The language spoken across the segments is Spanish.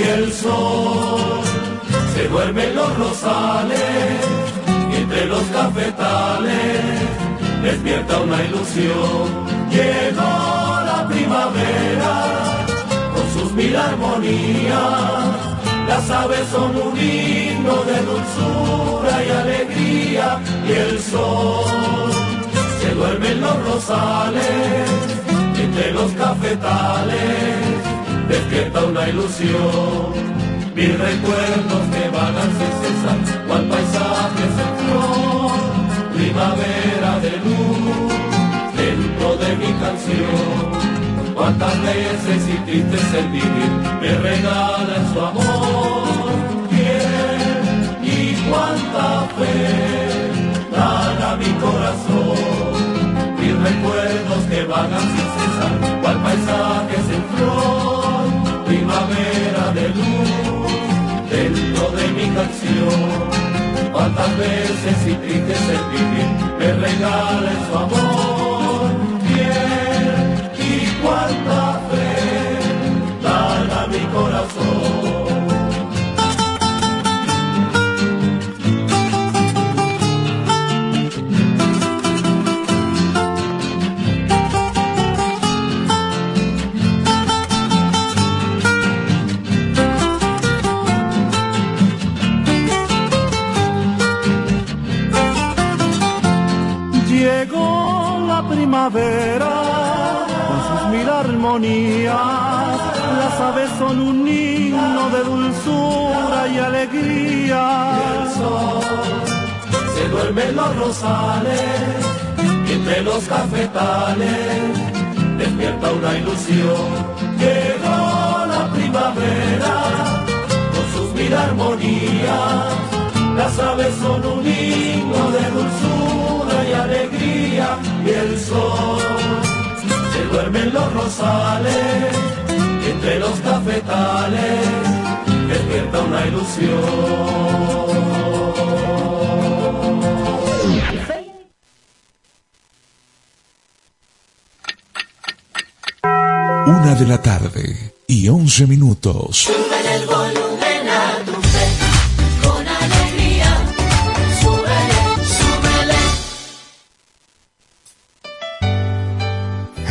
y el sol. Se duermen los rosales y entre los cafetales despierta una ilusión. Llegó la primavera con sus mil armonías. Las aves son un himno de dulzura y alegría y el sol se duerme en los rosales, entre los cafetales despierta una ilusión. Mis recuerdos que vagan sin cesar, cual paisaje en flor, primavera de luz, dentro de mi canción. Cuántas veces y tristes el vivir me regala su amor, ¿Quién y cuánta fe dan a mi corazón. Mis recuerdos que vagan sin cesar, cual paisaje en flor primavera de luz dentro de mi canción. Cuántas veces y tristes el vivir me regala su amor. Las aves son un himno de dulzura y alegría. El sol se duerme en los rosales entre los cafetales despierta una ilusión. Llegó la primavera con sus mil armonías. Las aves son un himno de dulzura y alegría y el sol se duerme en los rosales entre los cafetales despierta una ilusión. Una de la tarde y once minutos.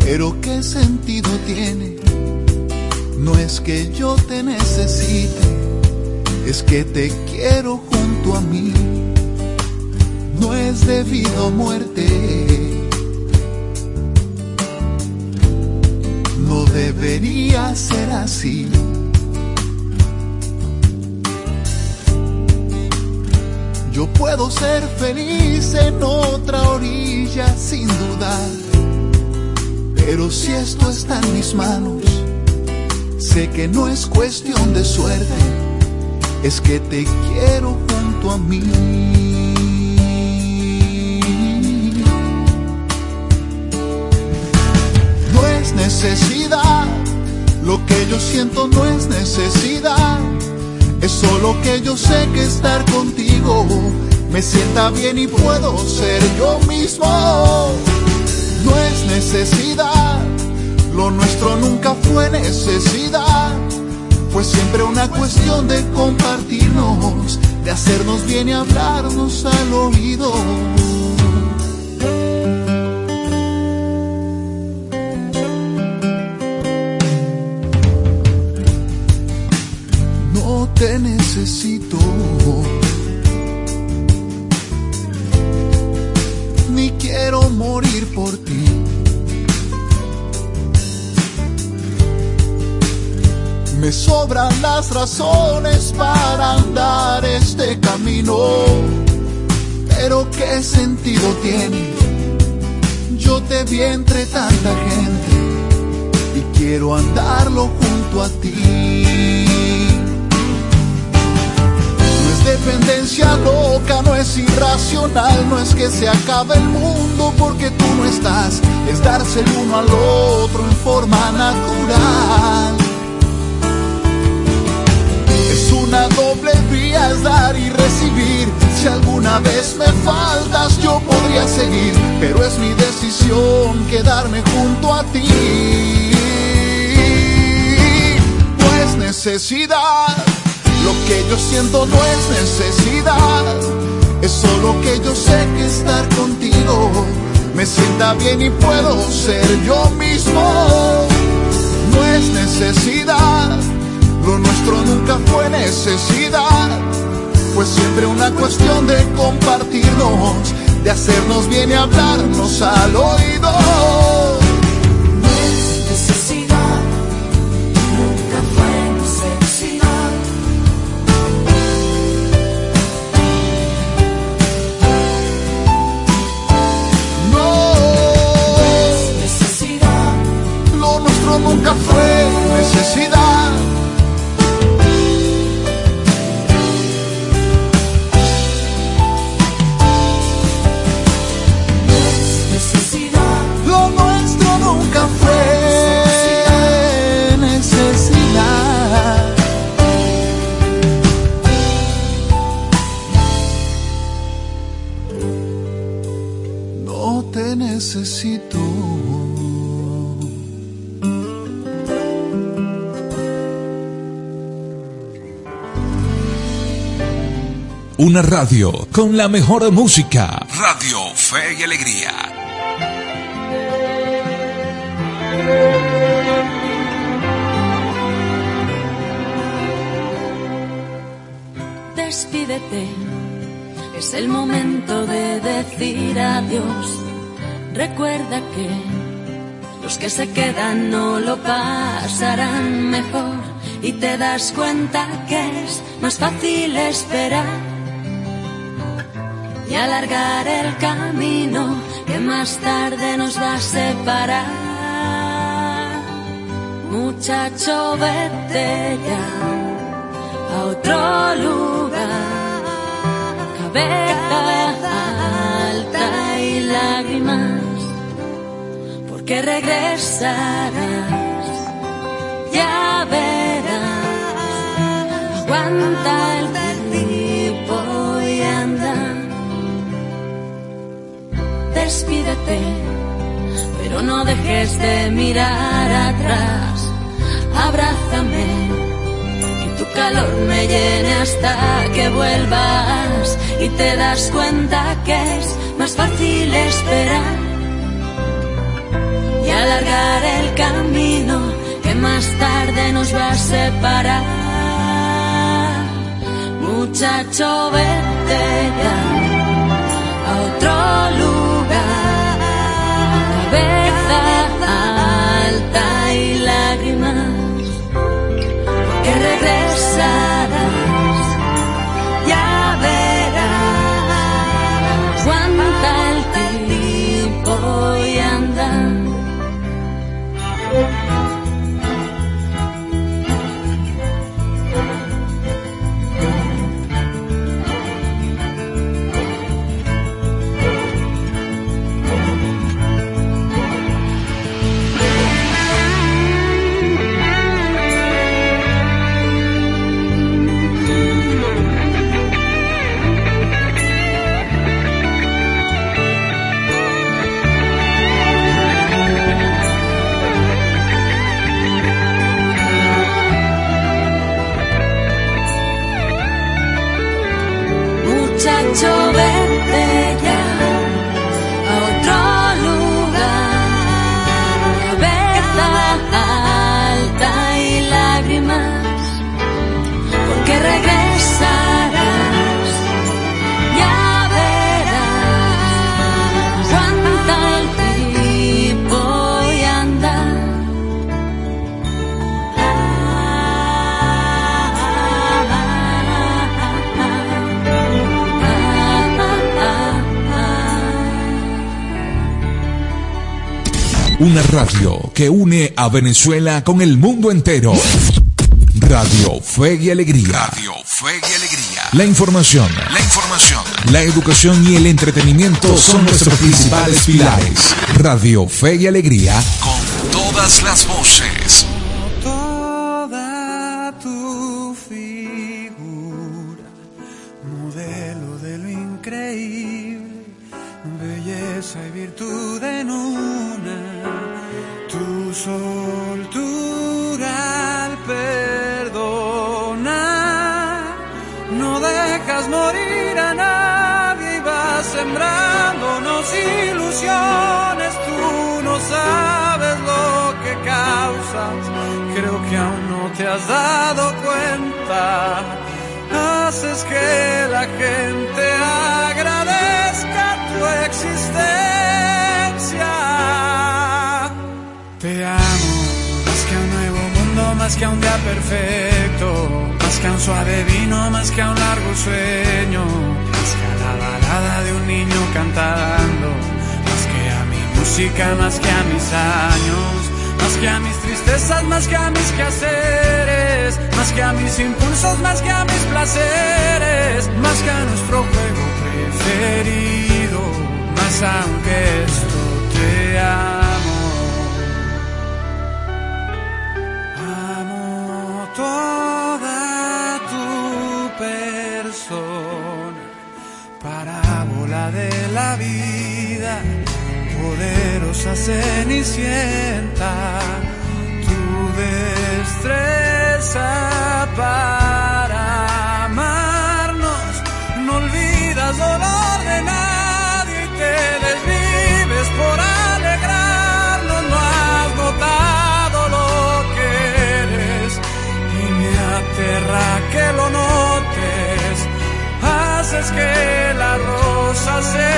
Pero qué sentido tiene. No es que yo te necesite, es que te quiero junto a mí. No es debido a muerte. No debería ser así. Yo puedo ser feliz en otra orilla sin dudar. Pero si esto está en mis manos, sé que no es cuestión de suerte, es que te quiero junto a mí. No es necesidad, lo que yo siento no es necesidad. Es solo que yo sé que estar contigo me sienta bien y puedo ser yo mismo. No es necesidad, lo nuestro nunca fue necesidad. Fue siempre una cuestión de compartirnos, de hacernos bien y hablarnos al oído. Necesito. Ni quiero morir por ti. Me sobran las razones para andar este camino. Pero qué sentido tiene. Yo te vi entre tanta gente y quiero andarlo junto a ti. dependencia loca no es irracional, no es que se acabe el mundo porque tú no estás, es darse el uno al otro en forma natural. Es una doble vía, es dar y recibir. Si alguna vez me faltas, yo podría seguir, pero es mi decisión quedarme junto a ti. No necesidad lo que yo siento no es necesidad, es solo que yo sé que estar contigo me sienta bien y puedo ser yo mismo. No es necesidad, lo nuestro nunca fue necesidad, pues siempre una cuestión de compartirnos de hacernos bien y hablarnos al oído. Una radio con la mejor música. Radio Fe y Alegría. Despídete, es el momento de decir adiós. Recuerda que los que se quedan no lo pasarán mejor y te das cuenta que es más fácil esperar y alargar el camino que más tarde nos va a separar. Muchacho, vete ya a otro lugar, cabeza alta y lágrimas, porque regresarás, ya verás, aguanta el despídete, pero no dejes de mirar atrás. Abrázame, que tu calor me llene hasta que vuelvas y te das cuenta que es más fácil esperar y alargar el camino que más tarde nos va a separar. Muchacho, vete ya a otro lugar Una radio que une a Venezuela con el mundo entero. Radio Fe y Alegría. Radio Fe y Alegría. La información, la información, la educación y el entretenimiento son nuestros principales pilares. Radio Fe y Alegría con todas las voces. Aún no te has dado cuenta. Haces que la gente agradezca tu existencia. Te amo más que a un nuevo mundo, más que a un día perfecto, más que a un suave vino, más que a un largo sueño de un niño cantando, más que a mi música, más que a mis años, más que a mis tristezas, más que a mis quehaceres, más que a mis impulsos, más que a mis placeres, más que a nuestro juego preferido, más aunque esto te amo. Amo toda tu persona de la vida, poderosa cenicienta, tu destreza para amarnos, no olvidas dolor de nadie y te desvives por alegrarnos, no has notado lo que eres y me aterra que lo notes, haces que la se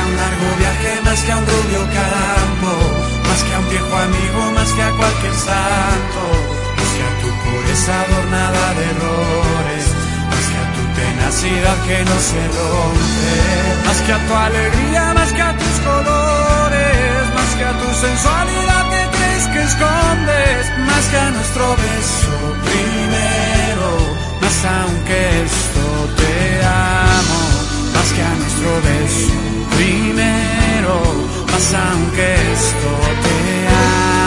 que a un largo viaje, más que a un rubio campo, más que a un viejo amigo, más que a cualquier santo, más que a tu pureza adornada de errores, más que a tu tenacidad que no se rompe, más que a tu alegría, más que a tus colores, más que a tu sensualidad que crees que escondes, más que a nuestro beso primero, más aunque esto te amo, más que a nuestro beso primero, más aunque esto te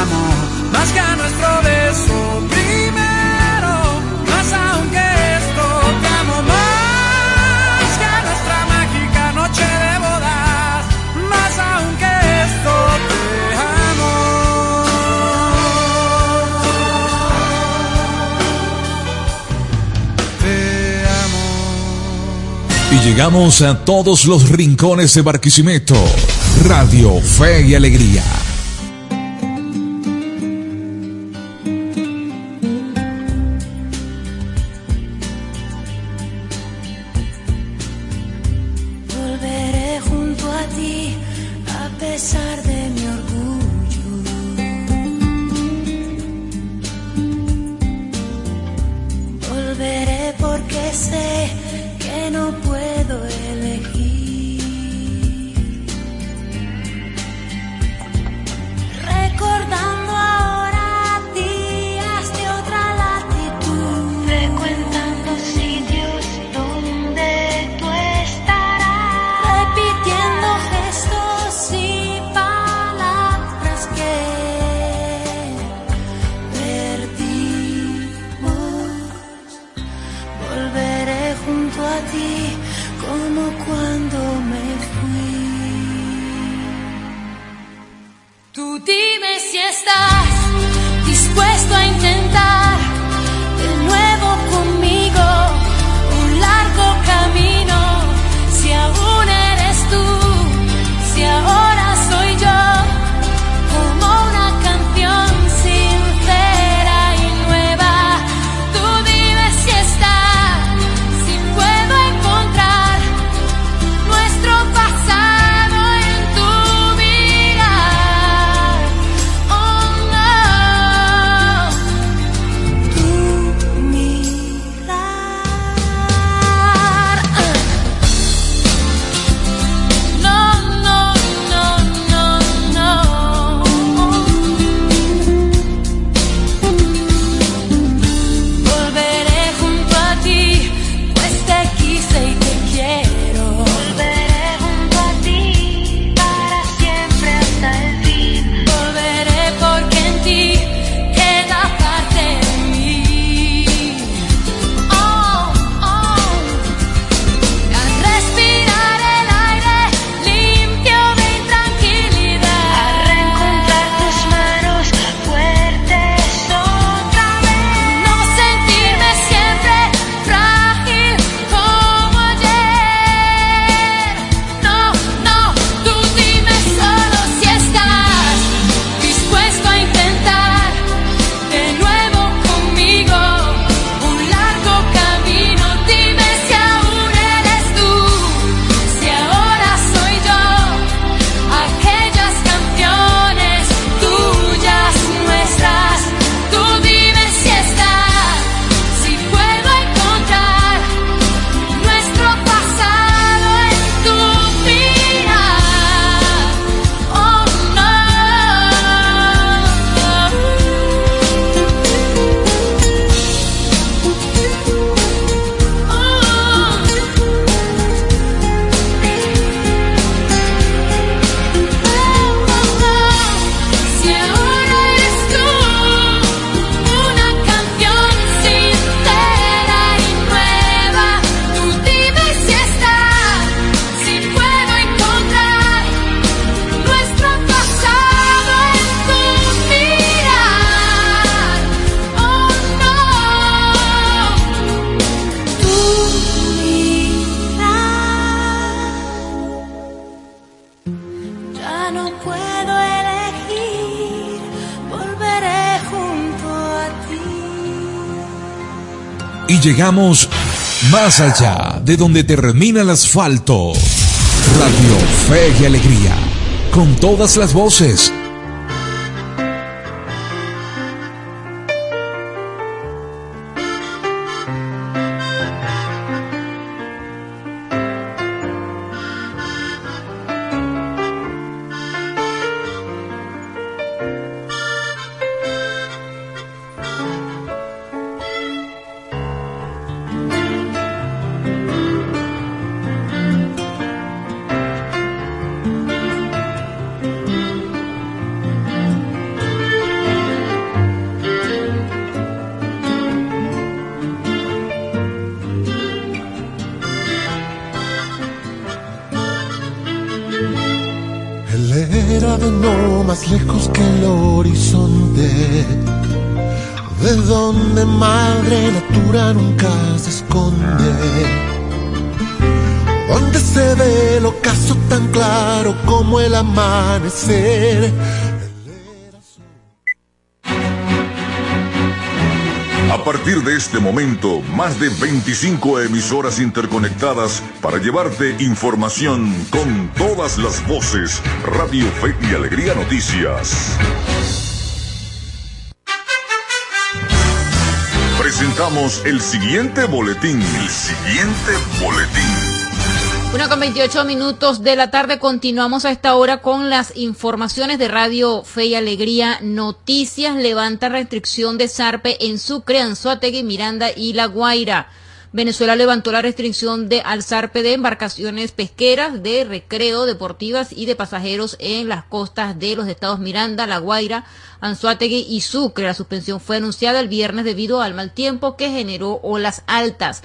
amo, más que a nuestro beso. Primero, llegamos a todos los rincones de Barquisimeto. Radio Fe y Alegría. Llegamos más allá de donde termina el asfalto. Radio Fe y Alegría, con todas las voces A partir de este momento, más de 25 emisoras interconectadas para llevarte información con todas las voces. Radio Fe y Alegría Noticias. Presentamos el siguiente boletín. El siguiente boletín. Una con 28 minutos de la tarde continuamos a esta hora con las informaciones de Radio Fe y Alegría. Noticias levanta restricción de Sarpe en Sucre, Anzuategui, Miranda y La Guaira. Venezuela levantó la restricción de al Sarpe de embarcaciones pesqueras, de recreo, deportivas y de pasajeros en las costas de los estados Miranda, La Guaira, Anzuategui y Sucre. La suspensión fue anunciada el viernes debido al mal tiempo que generó olas altas.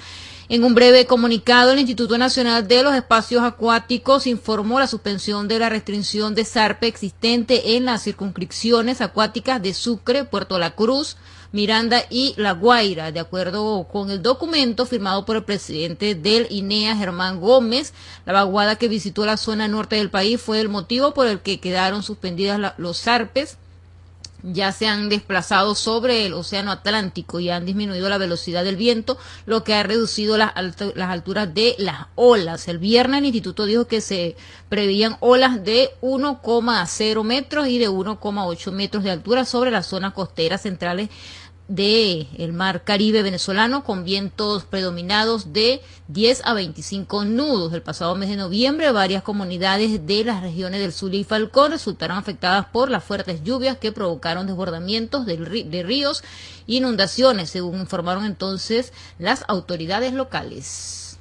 En un breve comunicado, el Instituto Nacional de los Espacios Acuáticos informó la suspensión de la restricción de zarpe existente en las circunscripciones acuáticas de Sucre, Puerto La Cruz, Miranda y La Guaira, de acuerdo con el documento firmado por el presidente del INEA, Germán Gómez. La vaguada que visitó la zona norte del país fue el motivo por el que quedaron suspendidas los zarpes ya se han desplazado sobre el Océano Atlántico y han disminuido la velocidad del viento, lo que ha reducido las, las alturas de las olas. El viernes el instituto dijo que se prevían olas de 1,0 metros y de 1,8 metros de altura sobre las zonas costeras centrales de el mar Caribe venezolano con vientos predominados de 10 a 25 nudos. El pasado mes de noviembre, varias comunidades de las regiones del Zulia y Falcón resultaron afectadas por las fuertes lluvias que provocaron desbordamientos de ríos e inundaciones, según informaron entonces las autoridades locales.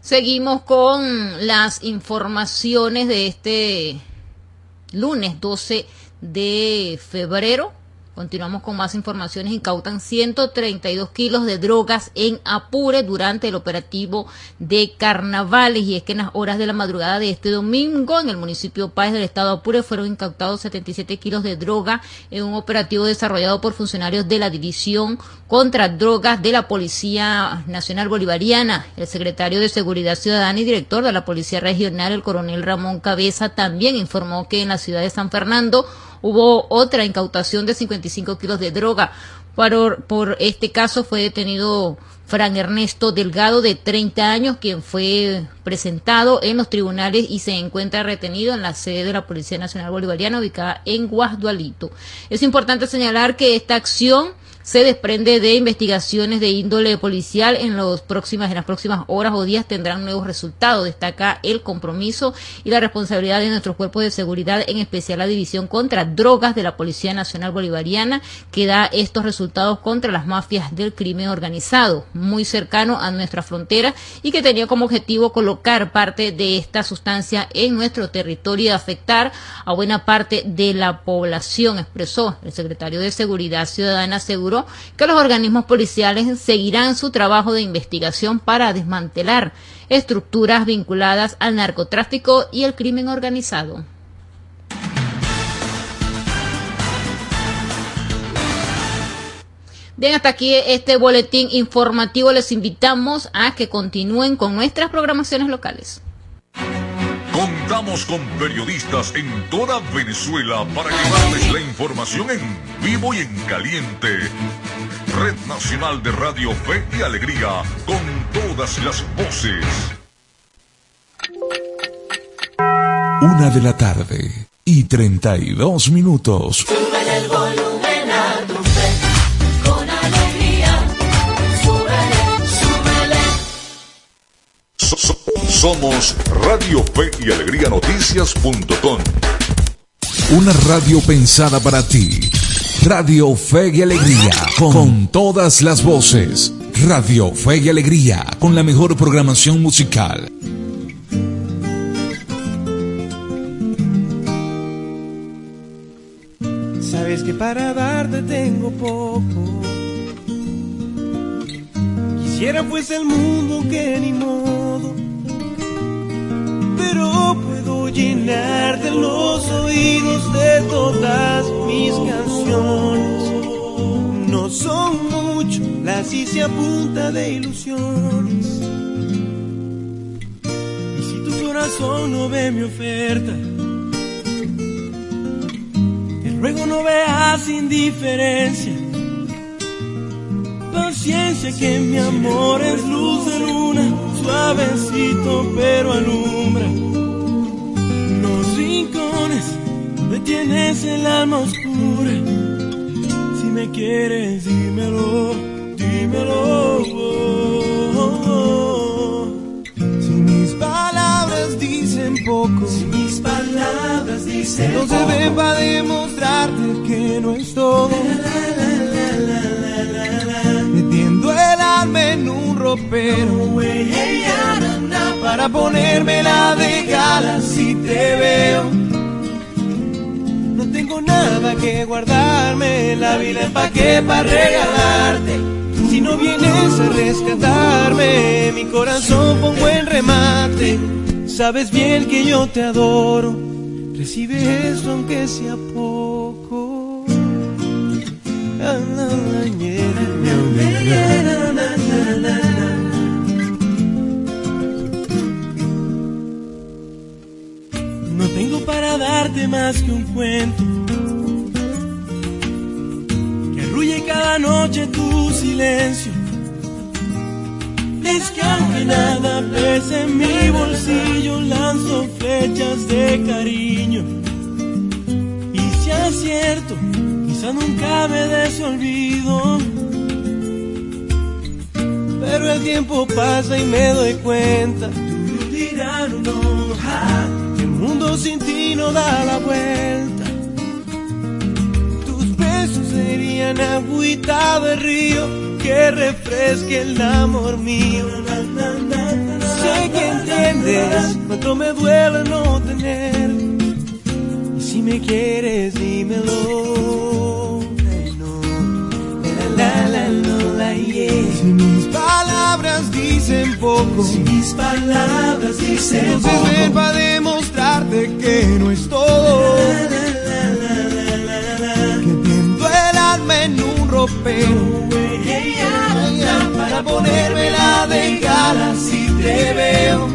Seguimos con las informaciones de este lunes 12 de febrero Continuamos con más informaciones. Incautan 132 kilos de drogas en Apure durante el operativo de carnavales. Y es que en las horas de la madrugada de este domingo, en el municipio Páez del estado de Apure, fueron incautados 77 kilos de droga en un operativo desarrollado por funcionarios de la División contra Drogas de la Policía Nacional Bolivariana. El secretario de Seguridad Ciudadana y director de la Policía Regional, el coronel Ramón Cabeza, también informó que en la ciudad de San Fernando Hubo otra incautación de 55 kilos de droga. Por, por este caso fue detenido Fran Ernesto Delgado, de 30 años, quien fue presentado en los tribunales y se encuentra retenido en la sede de la Policía Nacional Bolivariana ubicada en Guasdualito. Es importante señalar que esta acción se desprende de investigaciones de índole policial en, los próximas, en las próximas horas o días tendrán nuevos resultados. Destaca el compromiso y la responsabilidad de nuestros cuerpos de seguridad, en especial la División contra Drogas de la Policía Nacional Bolivariana, que da estos resultados contra las mafias del crimen organizado, muy cercano a nuestra frontera y que tenía como objetivo colocar parte de esta sustancia en nuestro territorio y afectar a buena parte de la población, expresó el secretario de Seguridad Ciudadana, aseguró que los organismos policiales seguirán su trabajo de investigación para desmantelar estructuras vinculadas al narcotráfico y el crimen organizado. Bien, hasta aquí este boletín informativo. Les invitamos a que continúen con nuestras programaciones locales. Contamos con periodistas en toda Venezuela para llevarles la información en vivo y en caliente. Red Nacional de Radio Fe y Alegría, con todas las voces. Una de la tarde y 32 minutos. el volumen somos Radio Fe y Alegría Noticias.com. Una radio pensada para ti. Radio Fe y Alegría, con todas las voces. Radio Fe y Alegría, con la mejor programación musical. Sabes que para darte tengo poco. Quisiera fuese el mundo que ni modo. Pero puedo llenarte los oídos de todas mis canciones. No son mucho, las hice a punta de ilusiones. Y si tu corazón no ve mi oferta, te ruego no veas indiferencia. Paciencia que mi amor es luz de luna, suavecito pero alumbra. Los rincones me tienes el alma oscura. Si me quieres, dímelo, dímelo. Si mis palabras dicen poco, Si mis palabras dicen no se ven para demostrarte que no es todo. Metiendo el en un ropero para ponérmela de gala si te veo. No tengo nada que guardarme, la vida empaqué para regalarte. Si no vienes a rescatarme, mi corazón pongo en remate. Sabes bien que yo te adoro, recibe eso aunque sea poco. Ah, na, na, darte más que un cuento que arrulle cada noche tu silencio. Es que aunque nada pese en mi bolsillo, lanzo flechas de cariño. Y si acierto, quizá nunca me des olvido. Pero el tiempo pasa y me doy cuenta. Que el mundo sin ti no da la vuelta. Tus besos serían agüita de río que refresque el amor mío. Sé que entiendes cuánto me duele no tener. Y si me quieres, dímelo. Ay, no. La, la, la, la, la, yeah. Si mis palabras dicen poco, Si mis palabras dicen no se demostrarte que no es todo. Que tiendo el alma en un ropero para ponérmela de gala si te veo.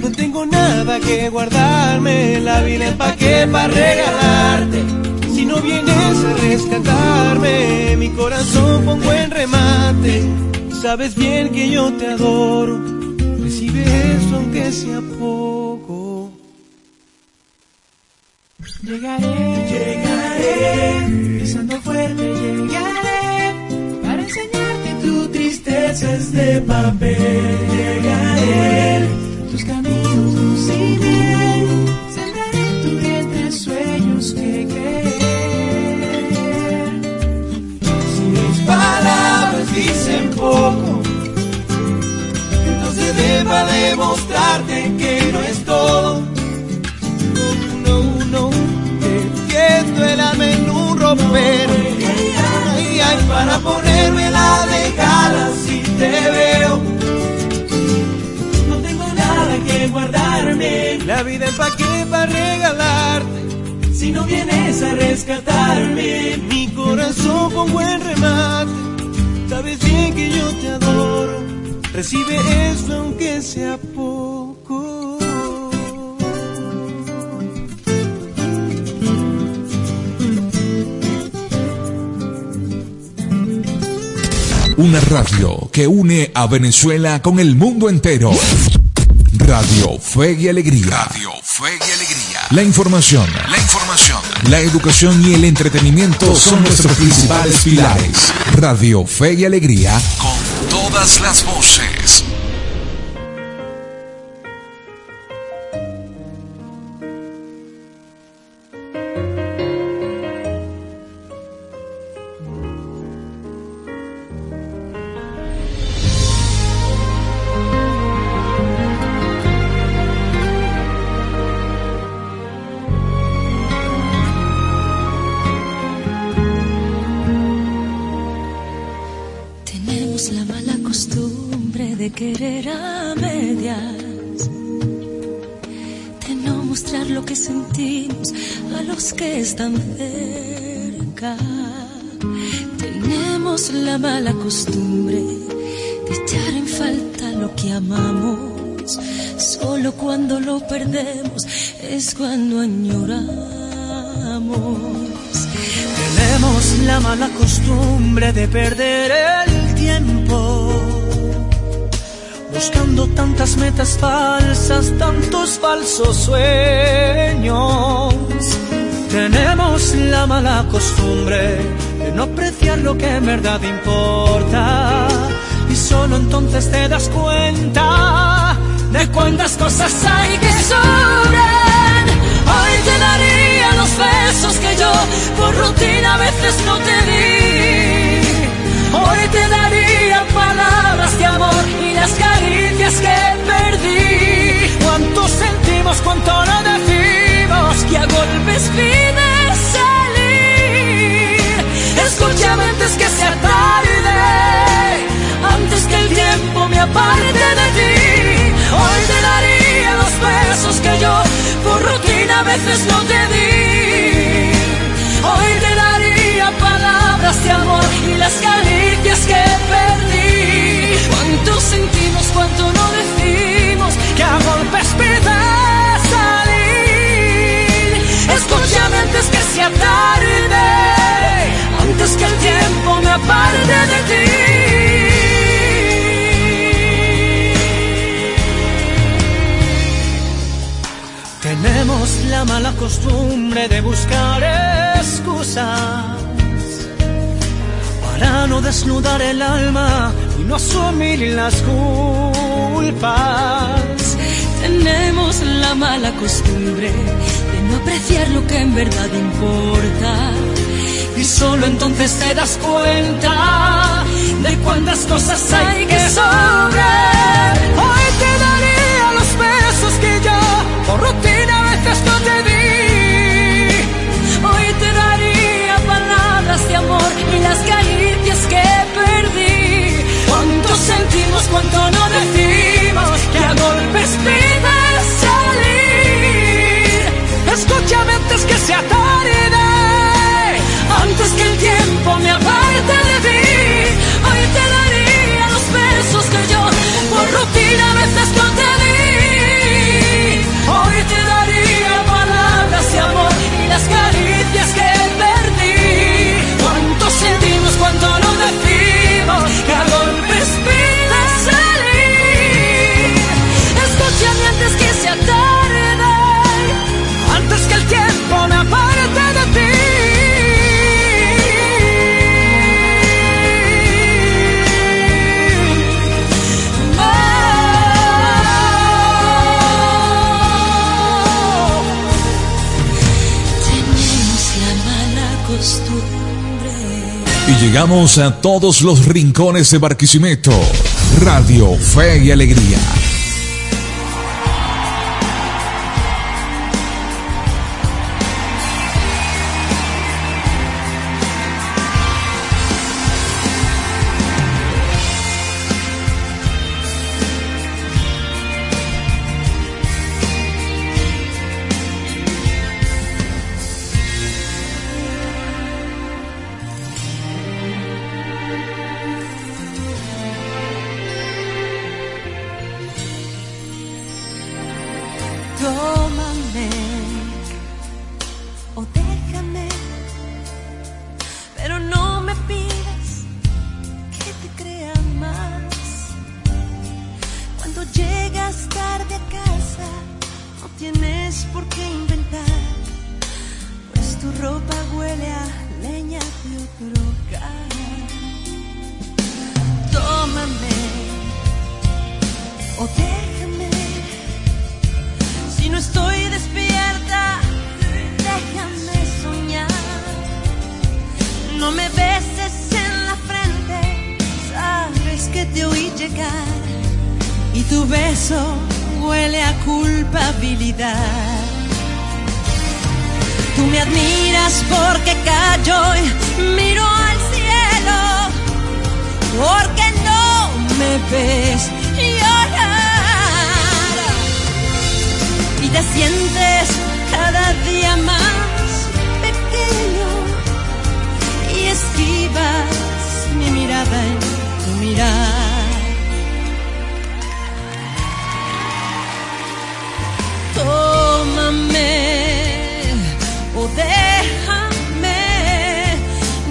No tengo nada que guardarme, la vida empaqué para regalarte. Si no vienes a rescatarme, mi corazón pongo en remate. Sabes bien que yo te adoro, recibe eso aunque sea poco. Llegaré, llegaré, pisando fuerte llegaré, para enseñarte tu tristeza es de papel. Llegaré, tus caminos luciré, sembraré en tu vientre sueños que creer. Si mis palabras dicen poco, entonces deba demostrarte que Ay, ay, para ponérmela de gala si te veo. No tengo nada que guardarme, La vida empaqué para regalarte. si no vienes a rescatarme. Mi corazón con buen remate. Sabes bien que yo te adoro. Recibe eso aunque sea poco. Una radio que une a Venezuela con el mundo entero. Radio Fe y Alegría. Radio Fe y Alegría. La información, la información, la educación y el entretenimiento son nuestros principales pilares. Radio Fe y Alegría con todas las voces. Cuando añoramos. Tenemos la mala costumbre de perder el tiempo. Buscando tantas metas falsas, tantos falsos sueños tenemos la mala costumbre de no apreciar lo que en verdad importa. Y solo entonces te das cuenta de cuántas cosas hay que sobran. Te daría los besos que yo por rutina a veces no te di. Hoy te daría palabras de amor y las caricias que perdí. Cuánto sentimos, cuánto no decimos que a golpes antes que sea tarde, antes que el tiempo me aparte de ti. Hoy te daría los besos que yo por rutina a veces no te di. Hoy te daría palabras de amor y las caricias que perdí. Cuánto sentimos, cuánto no decimos, que a golpes pide salir. Escúchame antes que sea tarde antes que el tiempo me aparte de ti. Tenemos la mala costumbre de buscar excusas para no desnudar el alma y no asumir las culpas. Tenemos la mala costumbre de no apreciar lo que en verdad importa y solo entonces te das cuenta de cuántas cosas hay que sobrar. Hoy te daría los besos que yo por rutina a veces no te di. Hoy te daría palabras de amor y las caricias que perdí. Cuánto sentimos, cuánto no decimos, que a golpes pides salir. Escúchame llegamos a todos los rincones de Barquisimeto. Radio Fe y Alegría Y tu beso huele a culpabilidad. Tú me admiras porque callo y miro al cielo, porque no me ves llorar y te sientes cada día más pequeño y esquivas mi mirada en tu mirar. Tómame o déjame,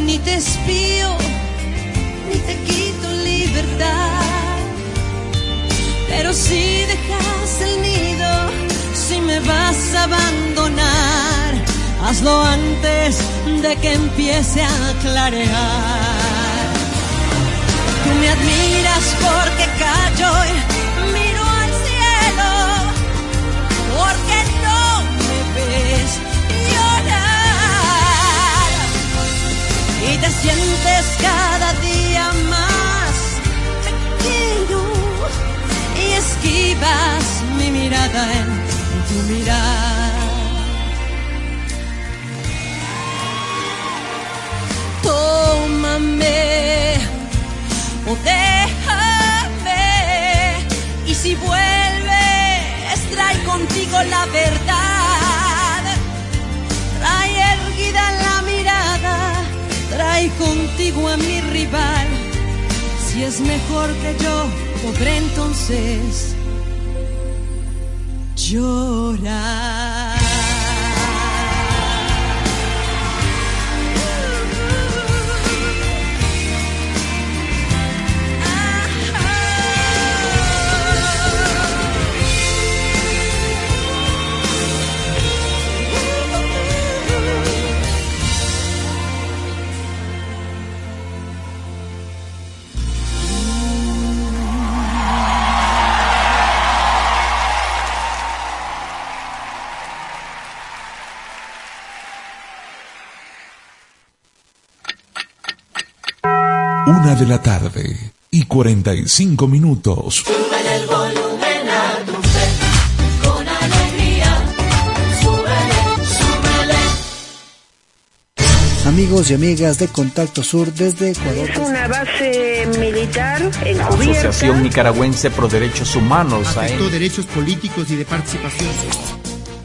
ni te espío, ni te quito libertad. Pero si dejas el nido, si me vas a abandonar, hazlo antes de que empiece a clarear. Tú me admiras porque callo y te sientes cada día más pequeño y esquivas mi mirada en tu mirar. Tómame o déjame y si vuelves trae contigo la verdad. Contigo a mi rival. Si es mejor que yo, podré entonces llorar. De la tarde y 45 minutos. Súbele el volumen a tu fe, con alegría. Súbele, súbele. Amigos y amigas de Contacto Sur desde Ecuador. Es una base militar La encubierta. Asociación Nicaragüense Pro Derechos Humanos, Afectó derechos políticos y de participación.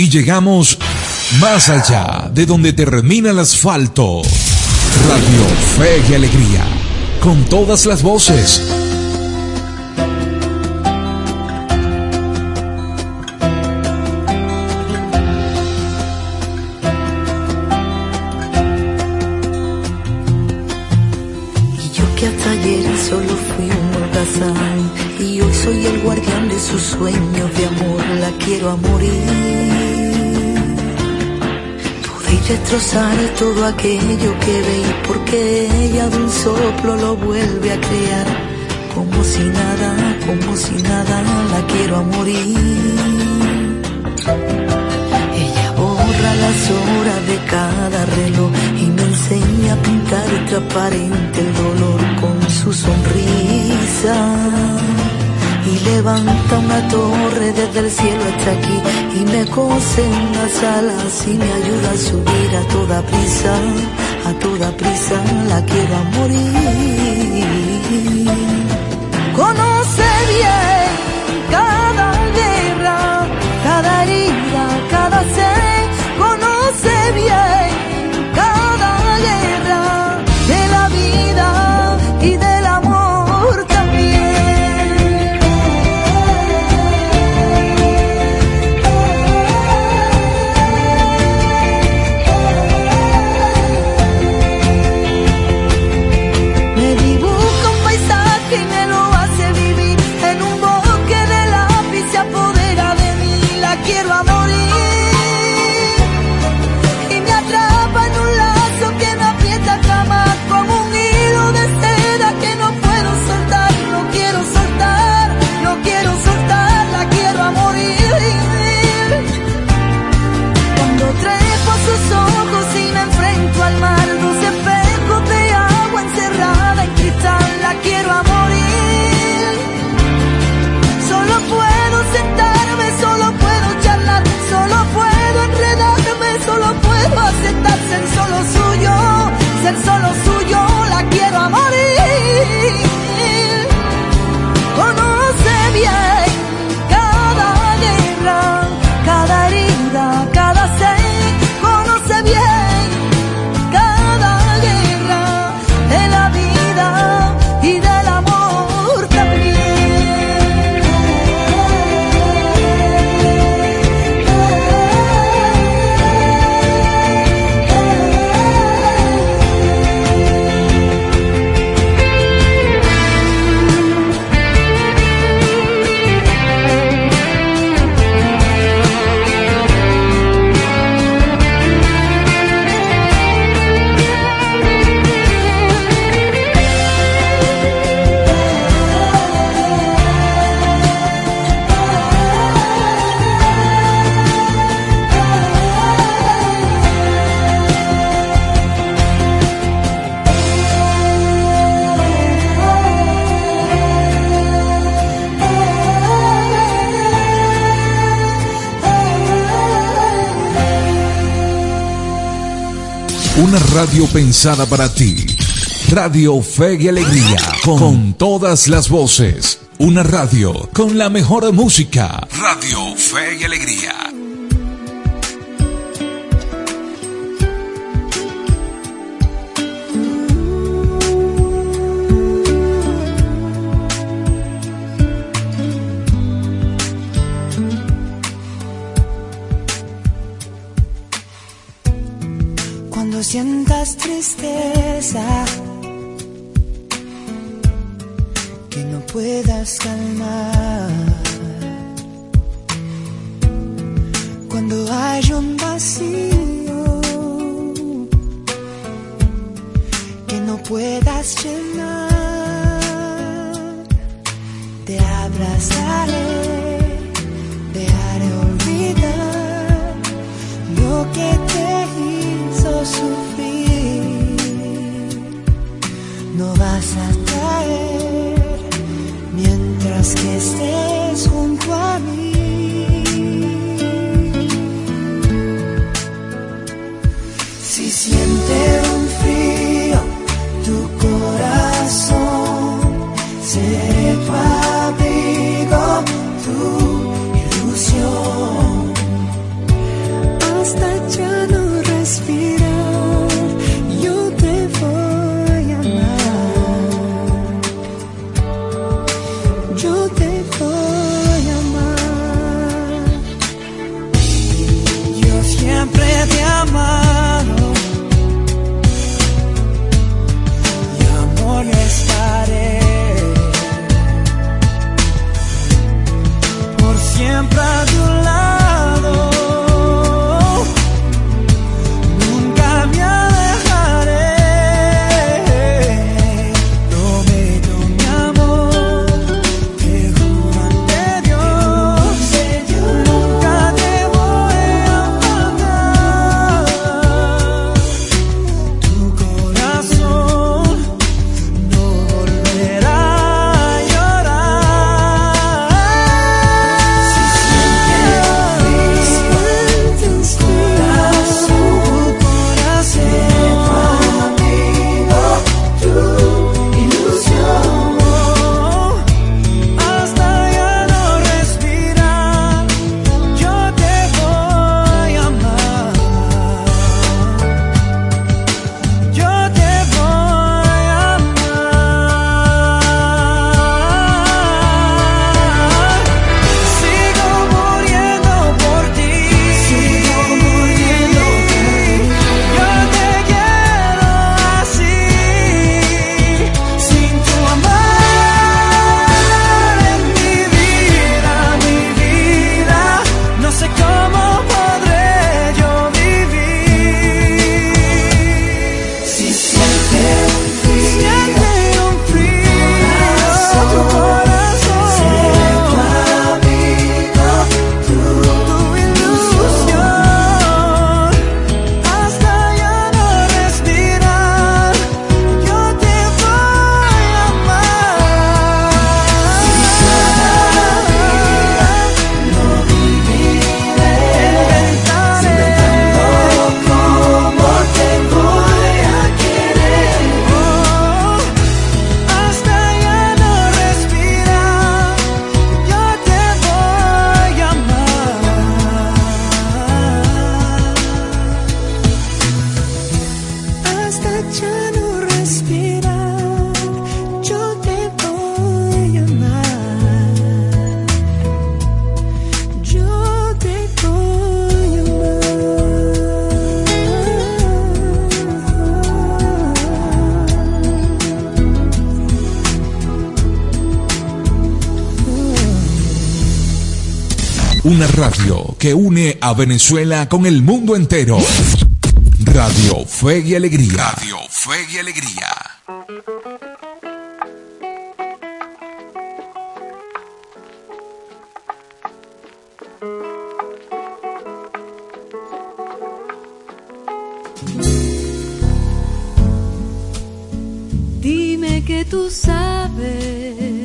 Y llegamos más allá de donde termina el asfalto. Radio Fe y Alegría. Con todas las voces. Y yo que hasta ayer solo fui un holgazán y hoy soy el guardián de sus sueños de quiero a morir. Pude destrozar todo aquello que veí porque ella de un soplo lo vuelve a crear. Como si nada, como si nada, la quiero a morir. Ella borra las horas de cada reloj y me enseña a pintar transparente el dolor con su sonrisa. Y levanta una torre desde el cielo hasta aquí y me cose en las alas y me ayuda a subir a toda prisa, a toda prisa la quiero a morir. Conoce bien cada guerra, cada herida, cada ser, conoce bien cada guerra de la vida y del radio pensada para ti. Radio Fe y Alegría. Con, todas las voces. Una radio con la mejor música. Radio Fe y Alegría. Puedas calmar. Cuando hay un vacío que no puedas llenar, te abrazaré, radio que une a Venezuela con el mundo entero. Radio Fe y Alegría. Radio Fe y Alegría. Dime que tú sabes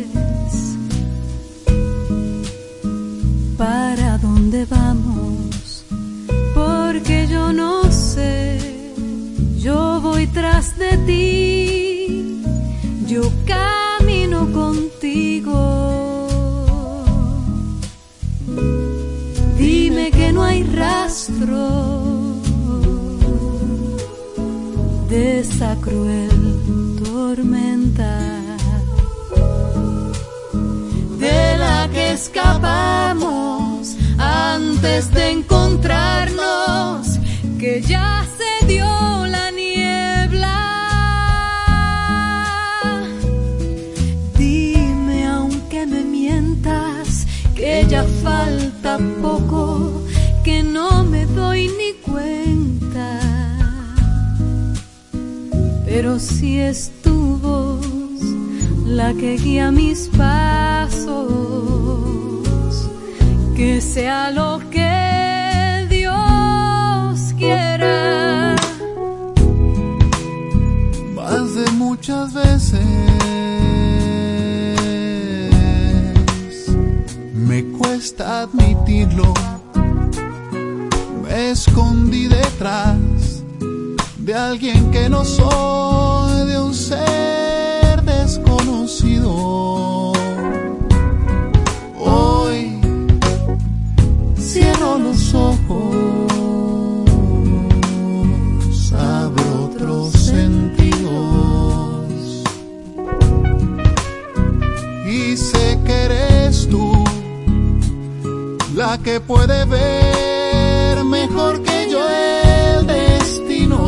yo camino contigo. Dime que no hay rastro de esa cruel tormenta de la que escapamos antes Si es tu voz la que guía mis pasos, que sea lo que Dios quiera. Más de muchas veces me cuesta admitirlo. Me escondí detrás de alguien que no soy, puede ver mejor que yo el destino.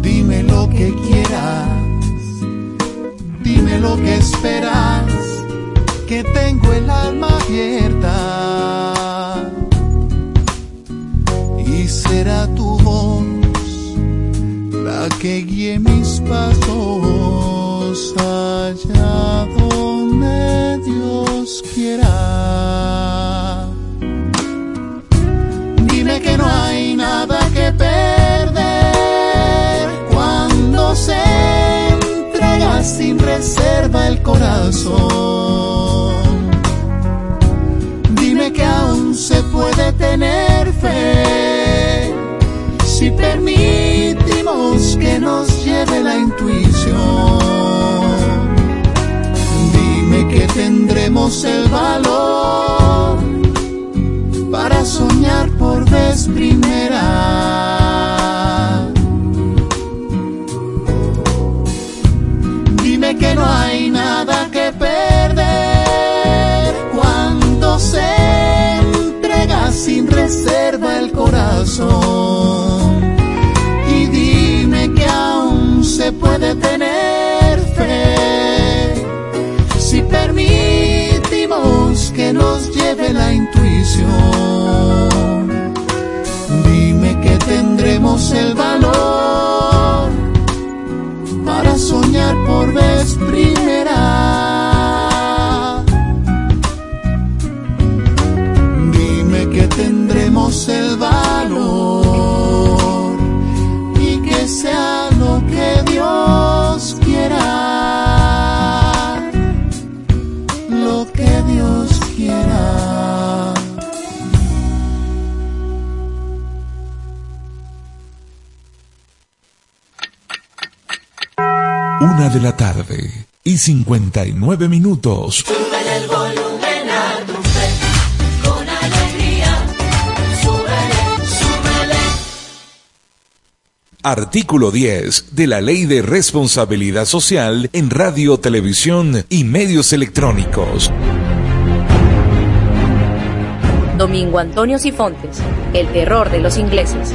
Dime lo que quieras, dime lo que esperas, que tengo el alma abierta. Y será tu voz la que guíe mis pasos allá Dime que no hay nada que perder cuando se entrega sin reserva el corazón. Dime que aún se puede tener fe si permitimos que nos lleve la intuición. Tendremos el valor para soñar por vez primera. Dime que no hay nada que perder cuando se entrega sin reserva el corazón. El valor para soñar por vez Una de la tarde y 59 minutos. Súbele el volumen a tu fe, con alegría. Súbele, súbele. Artículo 10 de la Ley de Responsabilidad Social en Radio, Televisión y Medios Electrónicos. Domingo Antonio Sifontes, el terror de los ingleses.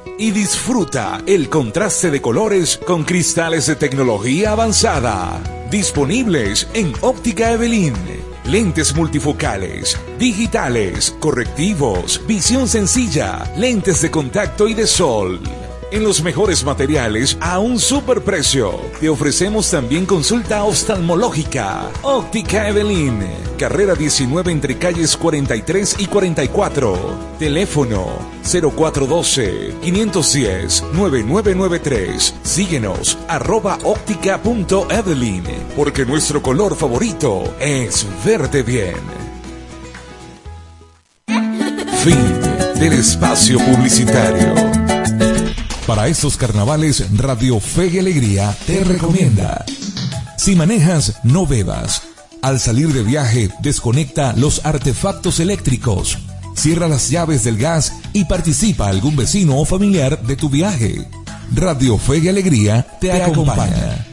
y disfruta el contraste de colores con cristales de tecnología avanzada. Disponibles en Óptica Evelyn. Lentes multifocales, digitales, correctivos, visión sencilla, lentes de contacto y de sol. En los mejores materiales a un superprecio. Te ofrecemos también consulta oftalmológica. Óptica Evelyn. Carrera 19 entre calles 43 y 44. Teléfono 0412-510-9993. Síguenos arroba óptica.evelyn. Porque nuestro color favorito es verde bien. Fin del espacio publicitario. Para estos carnavales, Radio Fe y Alegría te recomienda. Si manejas, no bebas. Al salir de viaje, desconecta los artefactos eléctricos. Cierra las llaves del gas y participa algún vecino o familiar de tu viaje. Radio Fe y Alegría te, acompaña.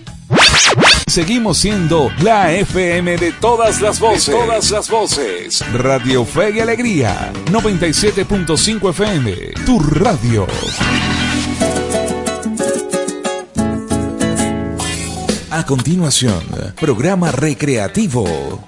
Seguimos siendo la FM de todas las voces. De todas las voces. Radio Fe y Alegría. 97.5 FM. Tu radio. A continuación, programa recreativo.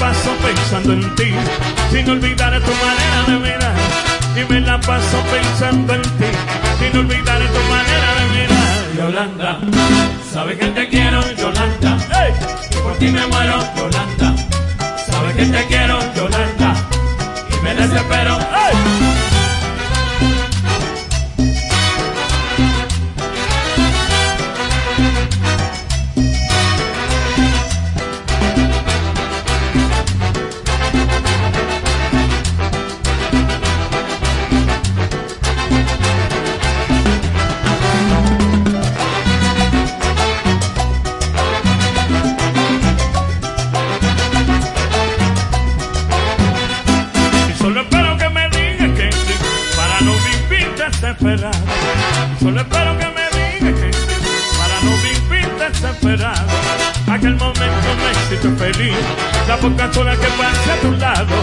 Paso pensando en ti, sin olvidar tu manera de mirar. Y me la paso pensando en ti, sin olvidar tu manera de mirar. Yolanda, sabes que te quiero, Yolanda. ¡Ey! Y por ti me muero, Yolanda. Sabes que te quiero, Yolanda. Y me desespero. Soy feliz. La poca sola que pase a tu lado,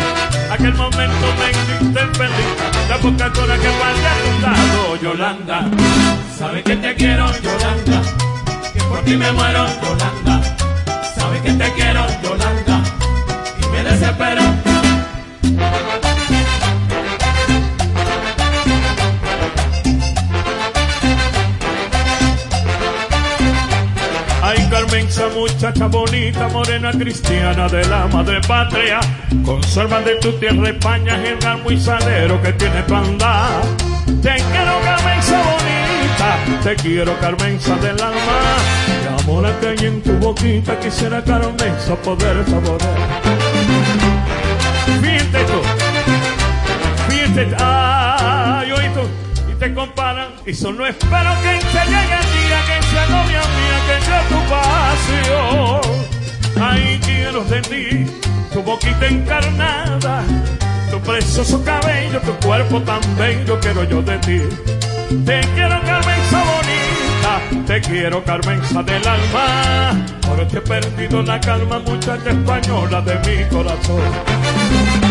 aquel momento me hiciste feliz. La poca sola que pase a tu lado, Yolanda. Sabe que te quiero, Yolanda. Que por ti me muero, Yolanda. Sabe que te quiero, Yolanda. Y me desespero. Muchacha bonita, morena cristiana de la madre patria. Conserva de tu tierra España, general muy salero que tiene panda. Te quiero, Carmen, esa bonita. Te quiero, Carmen, esa del alma. El amor que hay en tu boquita, quisiera, Carmen, esa poder saborear. Fíjate tú, fíjate, y te comparan, y solo espero que se llegue el día que sea novia mía, que sea tu pasión. Ay, quiero de ti, tu boquita encarnada, tu precioso cabello, tu cuerpo tan bello, quiero yo de ti. Te quiero, Carmenza bonita, te quiero, Carmenza del alma. Ahora te he perdido la calma, muchacha española de mi corazón.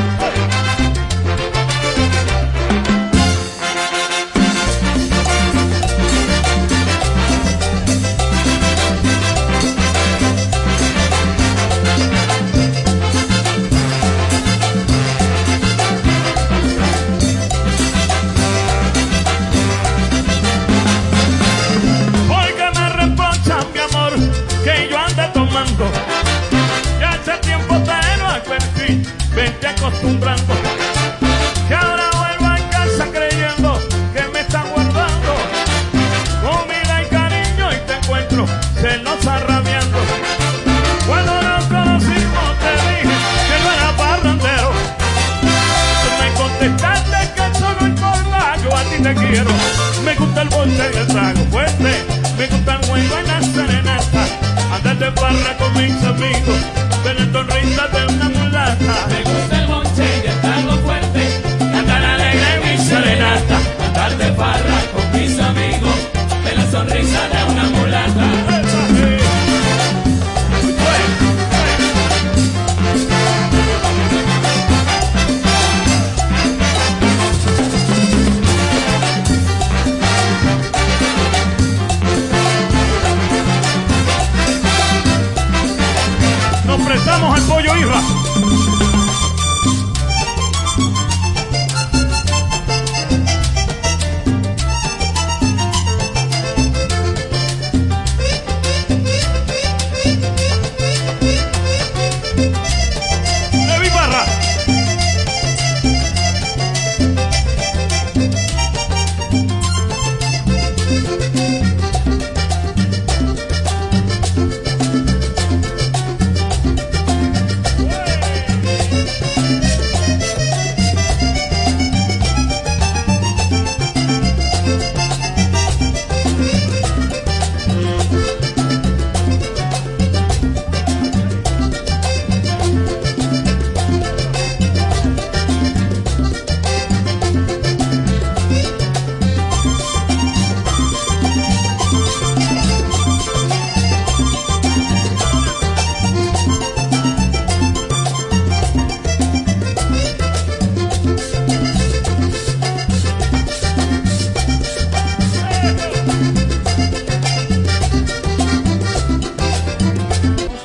Encuentro celosa rabiando. Cuando nos conocimos te dije que no era parrandero. Me contestaste que solo el yo a ti te quiero. Me gusta el bonche y el trago fuerte. Me gusta el juego en la serenata. Andar de barra con mis amigos. La sonrisa de una mulata. Pollo Isra.